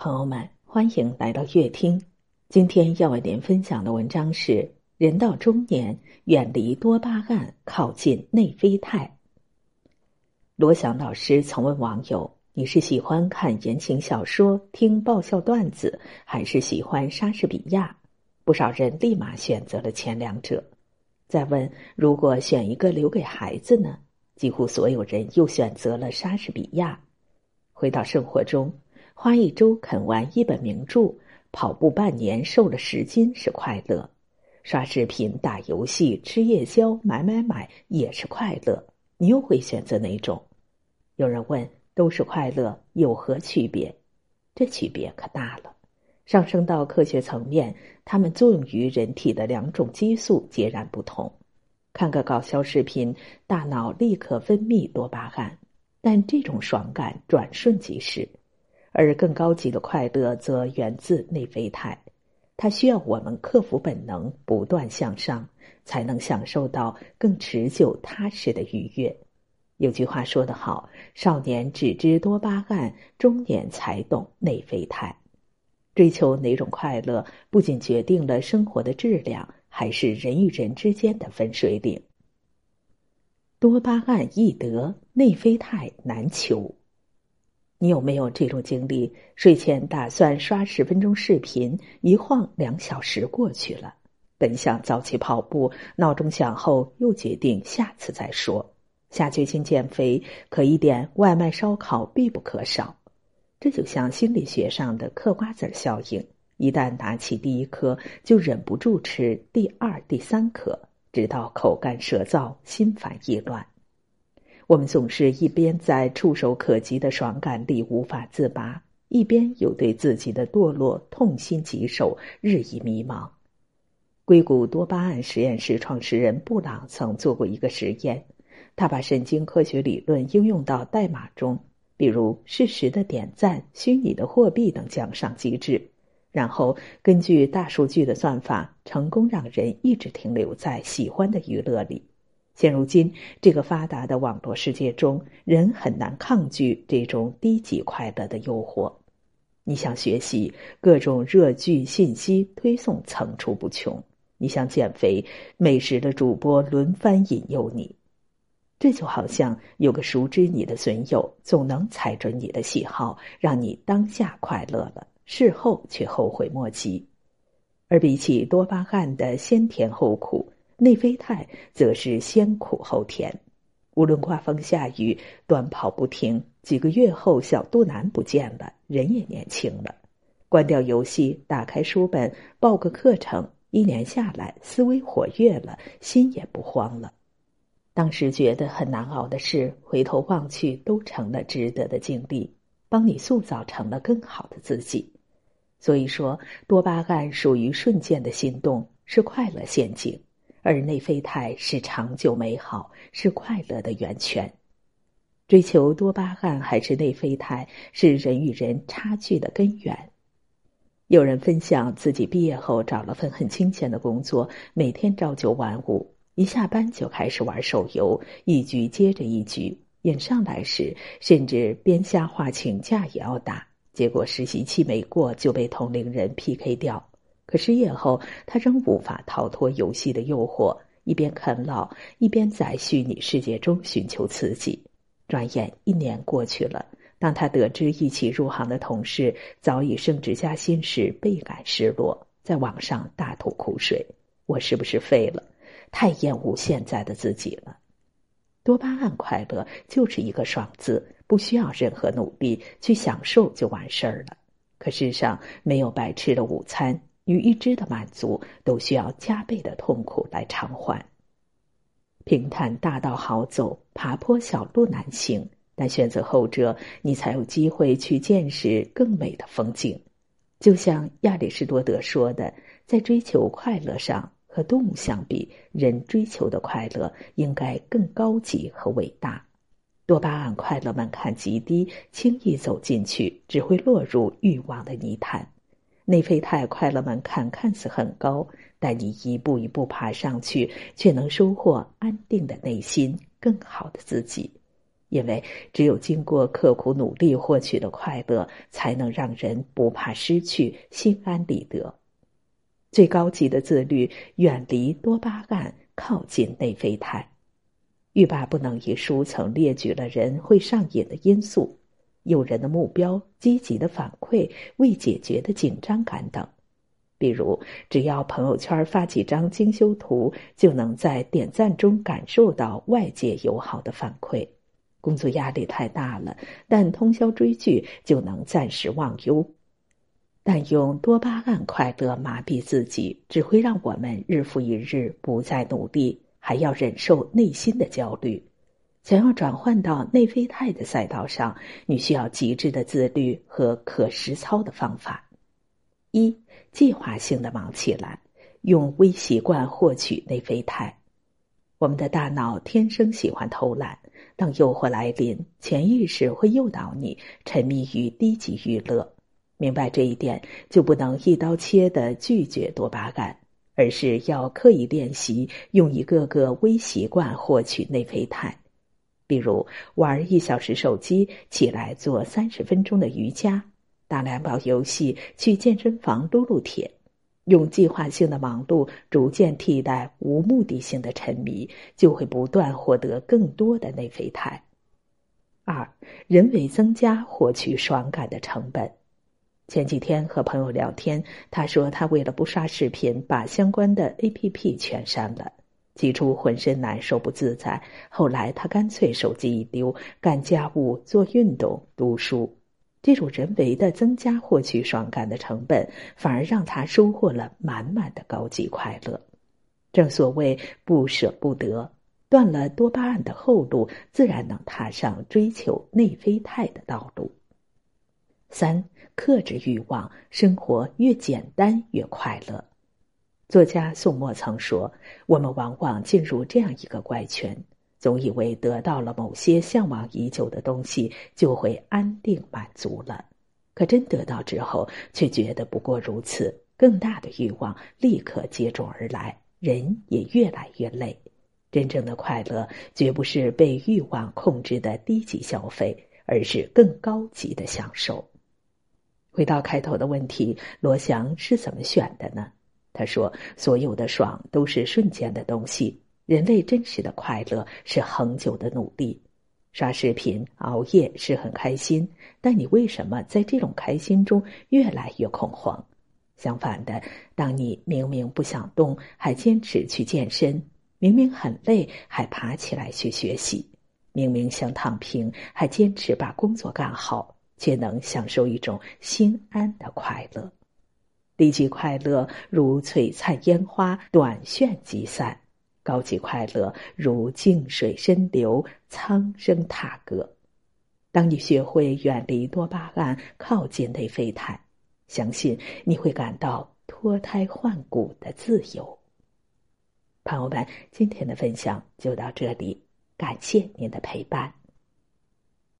朋友们，欢迎来到乐听。今天要为您分享的文章是：人到中年，远离多巴胺，靠近内啡肽。罗翔老师曾问网友：“你是喜欢看言情小说、听爆笑段子，还是喜欢莎士比亚？”不少人立马选择了前两者。再问：“如果选一个留给孩子呢？”几乎所有人又选择了莎士比亚。回到生活中。花一周啃完一本名著，跑步半年瘦了十斤是快乐；刷视频、打游戏、吃夜宵、买买买也是快乐。你又会选择哪种？有人问：都是快乐，有何区别？这区别可大了。上升到科学层面，它们作用于人体的两种激素截然不同。看个搞笑视频，大脑立刻分泌多巴胺，但这种爽感转瞬即逝。而更高级的快乐则源自内啡肽，它需要我们克服本能，不断向上，才能享受到更持久、踏实的愉悦。有句话说得好：“少年只知多巴胺，中年才懂内啡肽。”追求哪种快乐，不仅决定了生活的质量，还是人与人之间的分水岭。多巴胺易得，内啡肽难求。你有没有这种经历？睡前打算刷十分钟视频，一晃两小时过去了。本想早起跑步，闹钟响后又决定下次再说。下决心减肥，可一点外卖烧烤必不可少。这就像心理学上的嗑瓜子效应：一旦拿起第一颗，就忍不住吃第二、第三颗，直到口干舌燥、心烦意乱。我们总是一边在触手可及的爽感里无法自拔，一边又对自己的堕落痛心疾首，日益迷茫。硅谷多巴胺实验室创始人布朗曾做过一个实验，他把神经科学理论应用到代码中，比如适时的点赞、虚拟的货币等奖赏机制，然后根据大数据的算法，成功让人一直停留在喜欢的娱乐里。现如今，这个发达的网络世界中，人很难抗拒这种低级快乐的诱惑。你想学习，各种热剧信息推送层出不穷；你想减肥，美食的主播轮番引诱你。这就好像有个熟知你的损友，总能踩准你的喜好，让你当下快乐了，事后却后悔莫及。而比起多巴胺的先甜后苦。内啡肽则是先苦后甜，无论刮风下雨，短跑不停，几个月后小肚腩不见了，人也年轻了。关掉游戏，打开书本，报个课程，一年下来，思维活跃了，心也不慌了。当时觉得很难熬的事，回头望去，都成了值得的经历，帮你塑造成了更好的自己。所以说，多巴胺属于瞬间的心动，是快乐陷阱。而内啡肽是长久美好，是快乐的源泉。追求多巴胺还是内啡肽，是人与人差距的根源。有人分享自己毕业后找了份很清闲的工作，每天朝九晚五，一下班就开始玩手游，一局接着一局。演上来时，甚至编瞎话请假也要打。结果实习期没过，就被同龄人 PK 掉。可失业后，他仍无法逃脱游戏的诱惑，一边啃老，一边在虚拟世界中寻求刺激。转眼一年过去了，当他得知一起入行的同事早已升职加薪时，倍感失落，在网上大吐苦水：“我是不是废了？太厌恶现在的自己了。”多巴胺快乐就是一个“爽”字，不需要任何努力去享受就完事儿了。可世上没有白吃的午餐。与预知的满足都需要加倍的痛苦来偿还。平坦大道好走，爬坡小路难行，但选择后者，你才有机会去见识更美的风景。就像亚里士多德说的，在追求快乐上，和动物相比，人追求的快乐应该更高级和伟大。多巴胺快乐门槛极低，轻易走进去，只会落入欲望的泥潭。内啡肽快乐门槛看似很高，但你一步一步爬上去，却能收获安定的内心，更好的自己。因为只有经过刻苦努力获取的快乐，才能让人不怕失去，心安理得。最高级的自律，远离多巴胺，靠近内啡肽。《欲罢不能》一书曾列举了人会上瘾的因素：诱人的目标、积极的反馈、未解决的紧张感等。比如，只要朋友圈发几张精修图，就能在点赞中感受到外界友好的反馈。工作压力太大了，但通宵追剧就能暂时忘忧。但用多巴胺快乐麻痹自己，只会让我们日复一日不再努力，还要忍受内心的焦虑。想要转换到内啡肽的赛道上，你需要极致的自律和可实操的方法。一、计划性的忙起来，用微习惯获取内啡肽。我们的大脑天生喜欢偷懒。当诱惑来临，潜意识会诱导你沉迷于低级娱乐。明白这一点，就不能一刀切的拒绝多巴胺，而是要刻意练习用一个个微习惯获取内啡肽。比如，玩一小时手机，起来做三十分钟的瑜伽，打两把游戏，去健身房撸撸铁。用计划性的忙碌逐渐替代无目的性的沉迷，就会不断获得更多的内啡肽。二，人为增加获取爽感的成本。前几天和朋友聊天，他说他为了不刷视频，把相关的 A P P 全删了。起初浑身难受不自在，后来他干脆手机一丢，干家务、做运动、读书。这种人为的增加获取爽感的成本，反而让他收获了满满的高级快乐。正所谓不舍不得，断了多巴胺的后路，自然能踏上追求内啡肽的道路。三、克制欲望，生活越简单越快乐。作家宋墨曾说：“我们往往进入这样一个怪圈。”总以为得到了某些向往已久的东西，就会安定满足了。可真得到之后，却觉得不过如此。更大的欲望立刻接踵而来，人也越来越累。真正的快乐，绝不是被欲望控制的低级消费，而是更高级的享受。回到开头的问题，罗翔是怎么选的呢？他说：“所有的爽都是瞬间的东西。”人类真实的快乐是恒久的努力。刷视频、熬夜是很开心，但你为什么在这种开心中越来越恐慌？相反的，当你明明不想动，还坚持去健身；明明很累，还爬起来去学习；明明想躺平，还坚持把工作干好，却能享受一种心安的快乐。低级快乐如璀璨烟花，短炫即散。高级快乐如静水深流，苍生踏歌。当你学会远离多巴胺，靠近内啡肽，相信你会感到脱胎换骨的自由。朋友们，今天的分享就到这里，感谢您的陪伴。